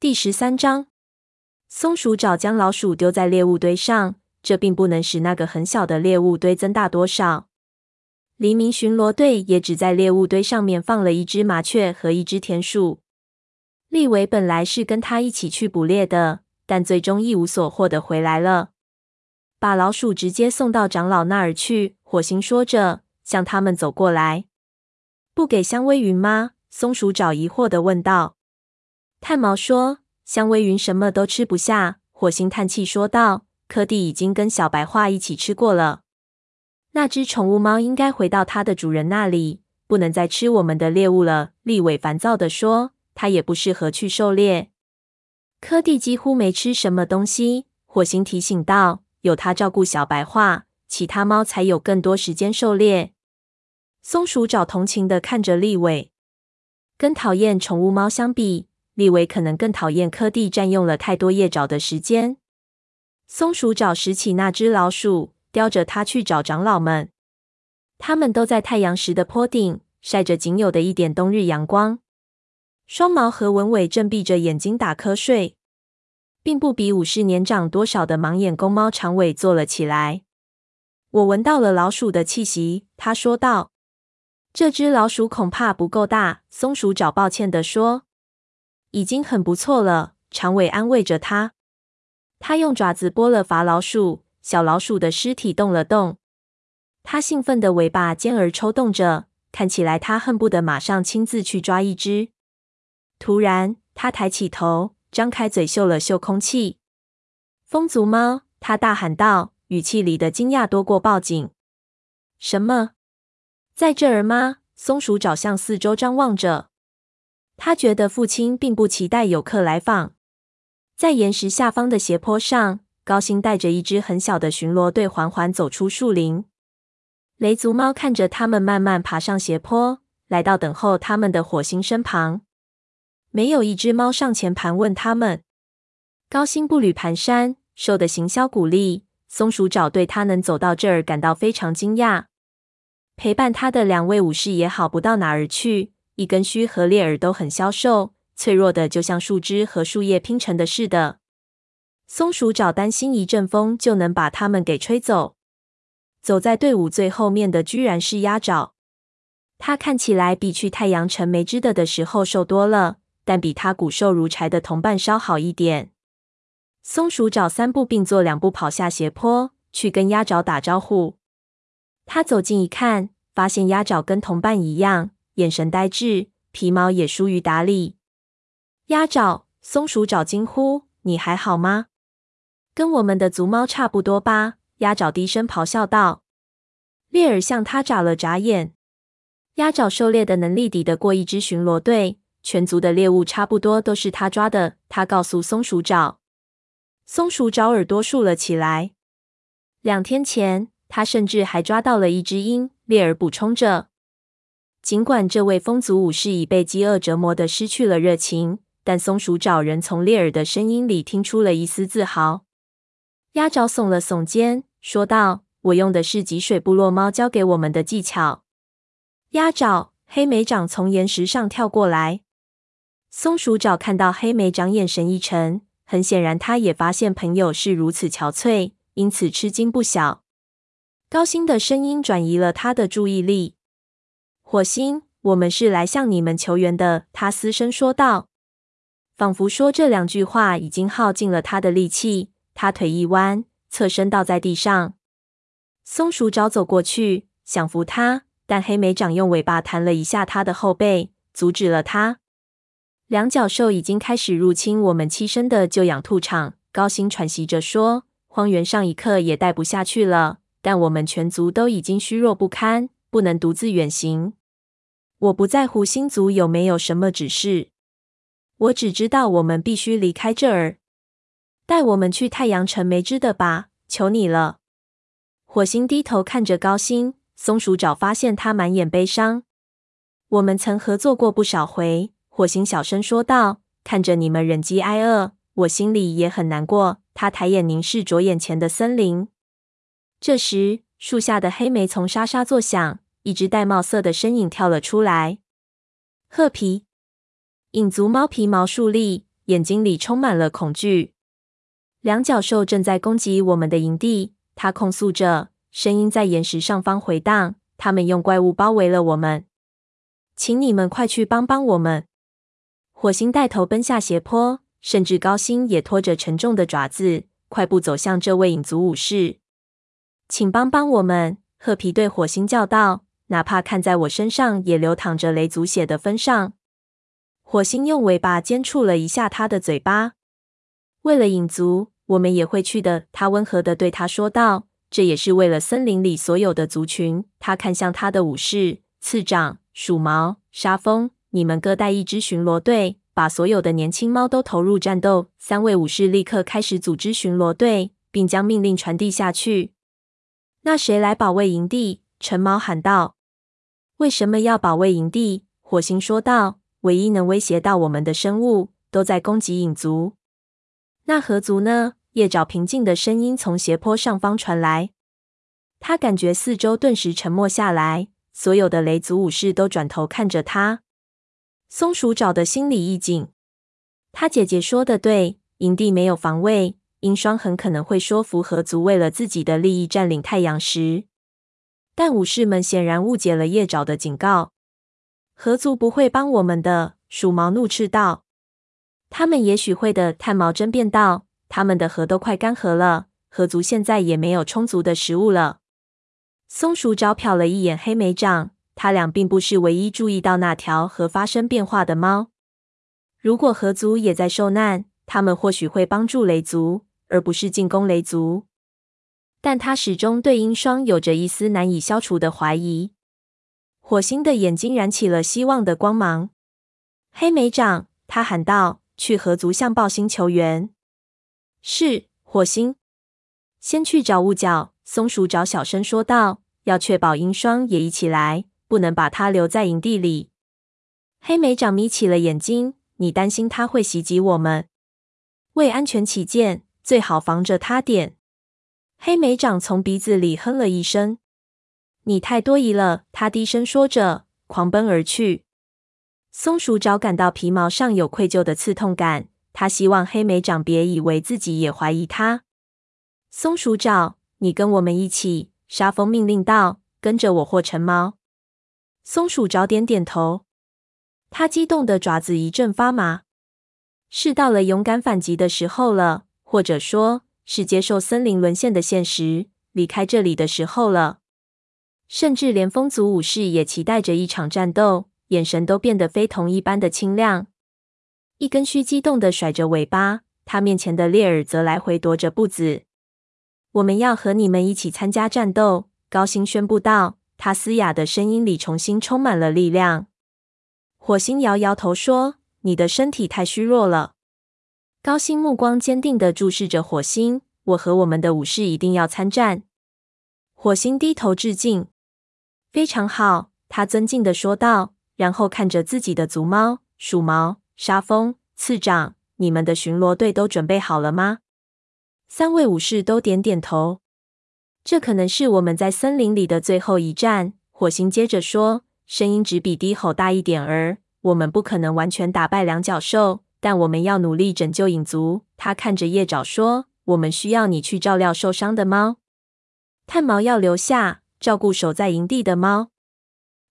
第十三章，松鼠爪将老鼠丢在猎物堆上，这并不能使那个很小的猎物堆增大多少。黎明巡逻队也只在猎物堆上面放了一只麻雀和一只田鼠。利维本来是跟他一起去捕猎的，但最终一无所获的回来了，把老鼠直接送到长老那儿去。火星说着，向他们走过来。不给香薇云吗？松鼠爪疑惑的问道。炭毛说：“香薇云什么都吃不下。”火星叹气说道：“柯蒂已经跟小白话一起吃过了。那只宠物猫应该回到它的主人那里，不能再吃我们的猎物了。”利伟烦躁的说：“它也不适合去狩猎。”柯蒂几乎没吃什么东西，火星提醒道：“有它照顾小白话，其他猫才有更多时间狩猎。”松鼠爪同情的看着利伟，跟讨厌宠物猫相比。利维可能更讨厌柯蒂占用了太多夜爪的时间。松鼠爪拾起那只老鼠，叼着它去找长老们。他们都在太阳石的坡顶，晒着仅有的一点冬日阳光。双毛和文伟正闭着眼睛打瞌睡，并不比武士年长多少的盲眼公猫长尾坐了起来。我闻到了老鼠的气息，他说道。这只老鼠恐怕不够大，松鼠爪抱歉地说。已经很不错了，长尾安慰着他。他用爪子拨了伐老鼠，小老鼠的尸体动了动。他兴奋的尾巴尖儿抽动着，看起来他恨不得马上亲自去抓一只。突然，他抬起头，张开嘴嗅了嗅空气。风族猫，他大喊道，语气里的惊讶多过报警。什么？在这儿吗？松鼠爪向四周张望着。他觉得父亲并不期待有客来访。在岩石下方的斜坡上，高星带着一只很小的巡逻队缓缓走出树林。雷族猫看着他们慢慢爬上斜坡，来到等候他们的火星身旁。没有一只猫上前盘问他们。高星步履蹒跚，瘦得形销骨立。松鼠爪对他能走到这儿感到非常惊讶。陪伴他的两位武士也好不到哪儿去。一根须和裂耳都很消瘦，脆弱的就像树枝和树叶拼成的似的。松鼠爪担心一阵风就能把它们给吹走。走在队伍最后面的居然是鸭爪，它看起来比去太阳城没枝的的时候瘦多了，但比它骨瘦如柴的同伴稍好一点。松鼠爪三步并作两步跑下斜坡，去跟鸭爪打招呼。他走近一看，发现鸭爪跟同伴一样。眼神呆滞，皮毛也疏于打理。鸭爪，松鼠爪惊呼：“你还好吗？跟我们的族猫差不多吧？”鸭爪低声咆哮道。猎耳向他眨了眨眼。鸭爪狩猎的能力抵得过一支巡逻队，全族的猎物差不多都是他抓的。他告诉松鼠爪。松鼠爪耳朵竖了起来。两天前，他甚至还抓到了一只鹰。猎耳补充着。尽管这位风族武士已被饥饿折磨得失去了热情，但松鼠爪仍从鬣耳的声音里听出了一丝自豪。鸭爪耸了耸肩，说道：“我用的是脊水部落猫教给我们的技巧。”鸭爪，黑莓长从岩石上跳过来。松鼠爪看到黑莓长眼神一沉，很显然他也发现朋友是如此憔悴，因此吃惊不小。高星的声音转移了他的注意力。火星，我们是来向你们求援的。”他嘶声说道，仿佛说这两句话已经耗尽了他的力气。他腿一弯，侧身倒在地上。松鼠爪走过去，想扶他，但黑莓长用尾巴弹了一下他的后背，阻止了他。两角兽已经开始入侵我们栖身的旧养兔场。高星喘息着说：“荒原上一刻也待不下去了，但我们全族都已经虚弱不堪，不能独自远行。”我不在乎星族有没有什么指示，我只知道我们必须离开这儿。带我们去太阳城没枝的吧，求你了。火星低头看着高星，松鼠爪发现他满眼悲伤。我们曾合作过不少回，火星小声说道。看着你们忍饥挨饿，我心里也很难过。他抬眼凝视着眼前的森林。这时，树下的黑莓丛沙沙作响。一只玳瑁色的身影跳了出来，褐皮影族猫皮毛竖立，眼睛里充满了恐惧。两角兽正在攻击我们的营地，他控诉着，声音在岩石上方回荡。他们用怪物包围了我们，请你们快去帮帮我们！火星带头奔下斜坡，甚至高星也拖着沉重的爪子，快步走向这位影族武士。请帮帮我们！褐皮对火星叫道：“哪怕看在我身上也流淌着雷族血的分上。”火星用尾巴尖触了一下他的嘴巴。为了影族，我们也会去的。他温和地对他说道：“这也是为了森林里所有的族群。”他看向他的武士、次长、鼠毛、沙蜂：“你们各带一支巡逻队，把所有的年轻猫都投入战斗。”三位武士立刻开始组织巡逻队，并将命令传递下去。那谁来保卫营地？陈毛喊道。“为什么要保卫营地？”火星说道。“唯一能威胁到我们的生物，都在攻击影族。”那河族呢？叶爪平静的声音从斜坡上方传来。他感觉四周顿时沉默下来，所有的雷族武士都转头看着他。松鼠爪的心里一紧。他姐姐说的对，营地没有防卫，鹰双很可能会说服河族为了自己的利益占领太阳石。但武士们显然误解了叶爪的警告。河族不会帮我们的，鼠毛怒斥道。他们也许会的，炭毛争辩道。他们的河都快干涸了，河族现在也没有充足的食物了。松鼠爪瞟了一眼黑莓长，他俩并不是唯一注意到那条河发生变化的猫。如果河族也在受难，他们或许会帮助雷族，而不是进攻雷族。但他始终对鹰霜有着一丝难以消除的怀疑。火星的眼睛燃起了希望的光芒。黑莓长，他喊道。去河族向暴星求援。是，火星。先去找雾角。松鼠爪小声说道：“要确保鹰霜也一起来，不能把他留在营地里。”黑莓长眯起了眼睛：“你担心他会袭击我们？为安全起见，最好防着他点。”黑莓长从鼻子里哼了一声：“你太多疑了。”他低声说着，狂奔而去。松鼠爪感到皮毛上有愧疚的刺痛感，他希望黑莓长别以为自己也怀疑他。松鼠爪，你跟我们一起。沙风命令道：“跟着我，或成猫。”松鼠爪点点头，他激动的爪子一阵发麻。是到了勇敢反击的时候了，或者说，是接受森林沦陷的现实，离开这里的时候了。甚至连风族武士也期待着一场战斗。眼神都变得非同一般的清亮。一根须激动的甩着尾巴，他面前的猎耳则来回踱着步子。我们要和你们一起参加战斗，高星宣布道。他嘶哑的声音里重新充满了力量。火星摇摇头说：“你的身体太虚弱了。”高星目光坚定地注视着火星。我和我们的武士一定要参战。火星低头致敬。非常好，他尊敬地说道。然后看着自己的族猫、鼠毛、沙蜂、次长，你们的巡逻队都准备好了吗？三位武士都点点头。这可能是我们在森林里的最后一战。火星接着说，声音只比低吼大一点儿。我们不可能完全打败两角兽，但我们要努力拯救影族。他看着叶爪说：“我们需要你去照料受伤的猫。炭毛要留下，照顾守在营地的猫。”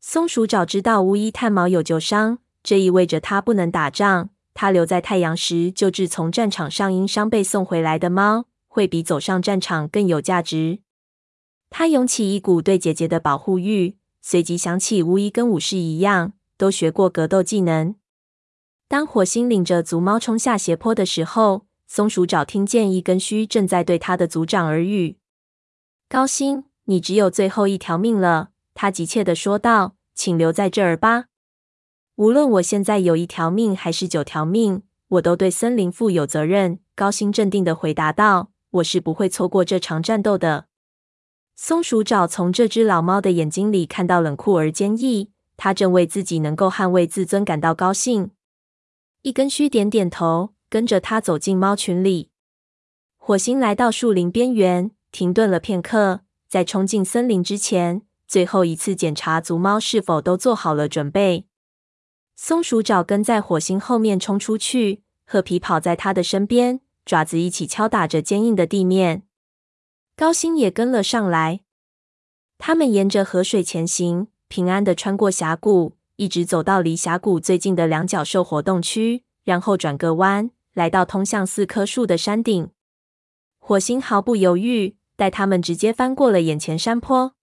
松鼠爪知道巫医炭毛有旧伤，这意味着他不能打仗。他留在太阳石救治从战场上因伤被送回来的猫，会比走上战场更有价值。他涌起一股对姐姐的保护欲，随即想起巫医跟武士一样，都学过格斗技能。当火星领着族猫冲下斜坡的时候，松鼠爪听见一根须正在对他的族长耳语：“高星，你只有最后一条命了。”他急切地说道：“请留在这儿吧。无论我现在有一条命还是九条命，我都对森林负有责任。”高星镇定地回答道：“我是不会错过这场战斗的。”松鼠爪从这只老猫的眼睛里看到冷酷而坚毅，它正为自己能够捍卫自尊感到高兴。一根须点点头，跟着他走进猫群里。火星来到树林边缘，停顿了片刻，在冲进森林之前。最后一次检查族猫是否都做好了准备。松鼠爪跟在火星后面冲出去，褐皮跑在他的身边，爪子一起敲打着坚硬的地面。高星也跟了上来。他们沿着河水前行，平安的穿过峡谷，一直走到离峡谷最近的两角兽活动区，然后转个弯，来到通向四棵树的山顶。火星毫不犹豫，带他们直接翻过了眼前山坡。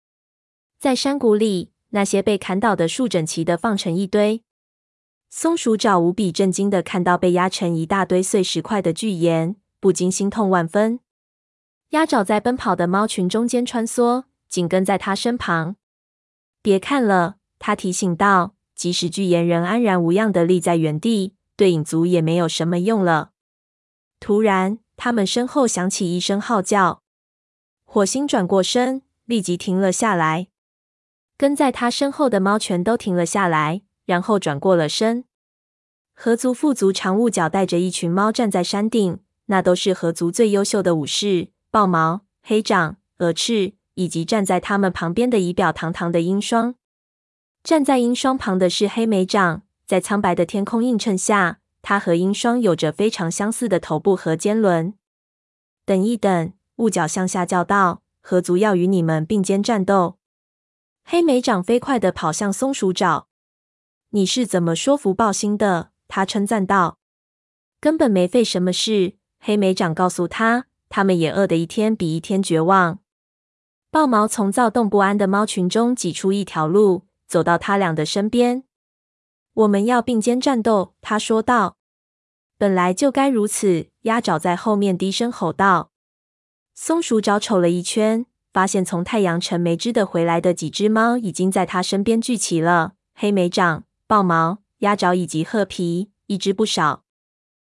在山谷里，那些被砍倒的树整齐地放成一堆。松鼠爪无比震惊地看到被压成一大堆碎石块的巨岩，不禁心痛万分。鸭爪在奔跑的猫群中间穿梭，紧跟在它身旁。别看了，它提醒道。即使巨岩仍安然无恙地立在原地，对影族也没有什么用了。突然，他们身后响起一声号叫。火星转过身，立即停了下来。跟在他身后的猫全都停了下来，然后转过了身。河族副族长雾角带着一群猫站在山顶，那都是河族最优秀的武士：豹毛、黑掌、鹅翅，以及站在他们旁边的仪表堂堂的鹰霜。站在鹰双旁的是黑莓掌，在苍白的天空映衬下，它和鹰双有着非常相似的头部和尖轮。等一等，雾角向下叫道：“合族要与你们并肩战斗。”黑莓掌飞快地跑向松鼠爪。“你是怎么说服豹星的？”他称赞道。“根本没费什么事。”黑莓掌告诉他，“他们也饿得一天比一天绝望。”豹毛从躁动不安的猫群中挤出一条路。走到他俩的身边，我们要并肩战斗。他说道：“本来就该如此。”鸭爪在后面低声吼道。松鼠爪瞅了一圈，发现从太阳城没只的回来的几只猫已经在他身边聚齐了。黑莓掌、豹毛、鸭爪以及褐皮，一只不少。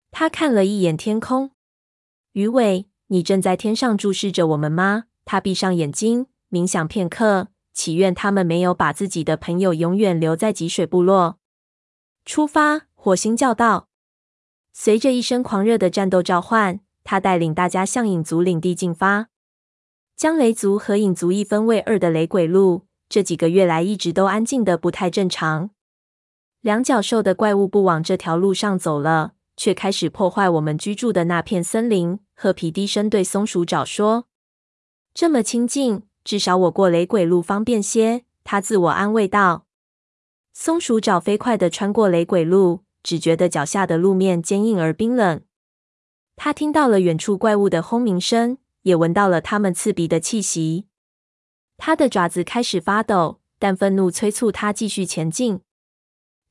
他看了一眼天空，鱼尾，你正在天上注视着我们吗？他闭上眼睛，冥想片刻。祈愿他们没有把自己的朋友永远留在脊水部落。出发！火星叫道。随着一声狂热的战斗召唤，他带领大家向影族领地进发。将雷族和影族一分为二的雷鬼路，这几个月来一直都安静的不太正常。两角兽的怪物不往这条路上走了，却开始破坏我们居住的那片森林。褐皮低声对松鼠爪说：“这么亲近。”至少我过雷鬼路方便些，他自我安慰道。松鼠爪飞快地穿过雷鬼路，只觉得脚下的路面坚硬而冰冷。他听到了远处怪物的轰鸣声，也闻到了他们刺鼻的气息。他的爪子开始发抖，但愤怒催促他继续前进。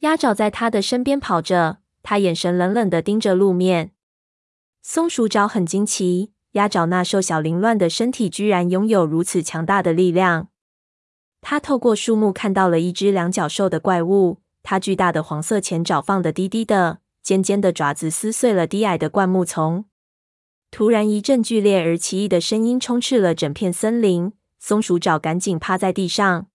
鸭爪在他的身边跑着，他眼神冷冷地盯着路面。松鼠爪很惊奇。鸭爪那瘦小凌乱的身体居然拥有如此强大的力量。他透过树木看到了一只两角兽的怪物，它巨大的黄色前爪放得低低的，尖尖的爪子撕碎了低矮的灌木丛。突然，一阵剧烈而奇异的声音充斥了整片森林。松鼠爪赶紧趴在地上，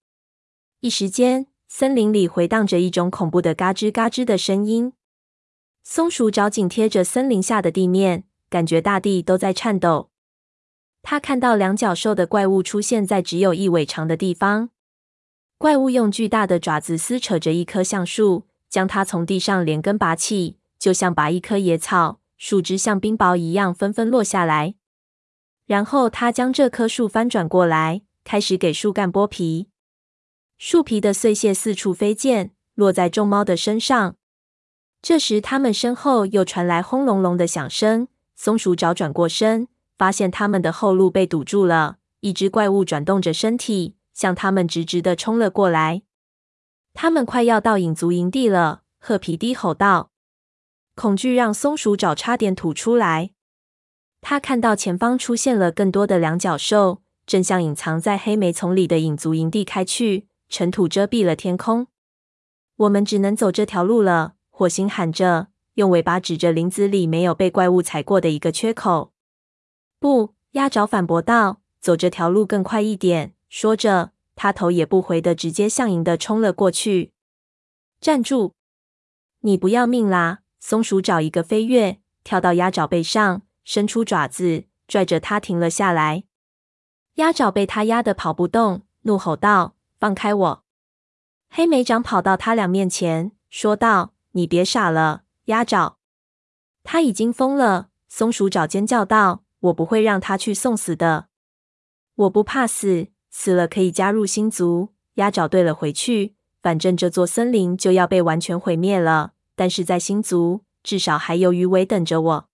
一时间，森林里回荡着一种恐怖的嘎吱嘎吱的声音。松鼠爪紧贴着森林下的地面。感觉大地都在颤抖。他看到两角兽的怪物出现在只有一尾长的地方。怪物用巨大的爪子撕扯着一棵橡树，将它从地上连根拔起，就像拔一棵野草。树枝像冰雹一样纷纷落下来。然后他将这棵树翻转过来，开始给树干剥皮。树皮的碎屑四处飞溅，落在众猫的身上。这时，他们身后又传来轰隆隆的响声。松鼠爪转过身，发现他们的后路被堵住了。一只怪物转动着身体，向他们直直地冲了过来。他们快要到影族营地了，褐皮低吼道。恐惧让松鼠爪差点吐出来。他看到前方出现了更多的两角兽，正向隐藏在黑莓丛里的影族营地开去。尘土遮蔽了天空。我们只能走这条路了，火星喊着。用尾巴指着林子里没有被怪物踩过的一个缺口。不，鸭爪反驳道：“走这条路更快一点。”说着，他头也不回的直接向营地冲了过去。站住！你不要命啦！松鼠爪一个飞跃，跳到鸭爪背上，伸出爪子拽着它停了下来。鸭爪被他压得跑不动，怒吼道：“放开我！”黑莓掌跑到他俩面前，说道：“你别傻了。”鸭爪，他已经疯了！松鼠爪尖叫道：“我不会让他去送死的！我不怕死，死了可以加入星族。”鸭爪对了回去：“反正这座森林就要被完全毁灭了，但是在星族，至少还有鱼尾等着我。”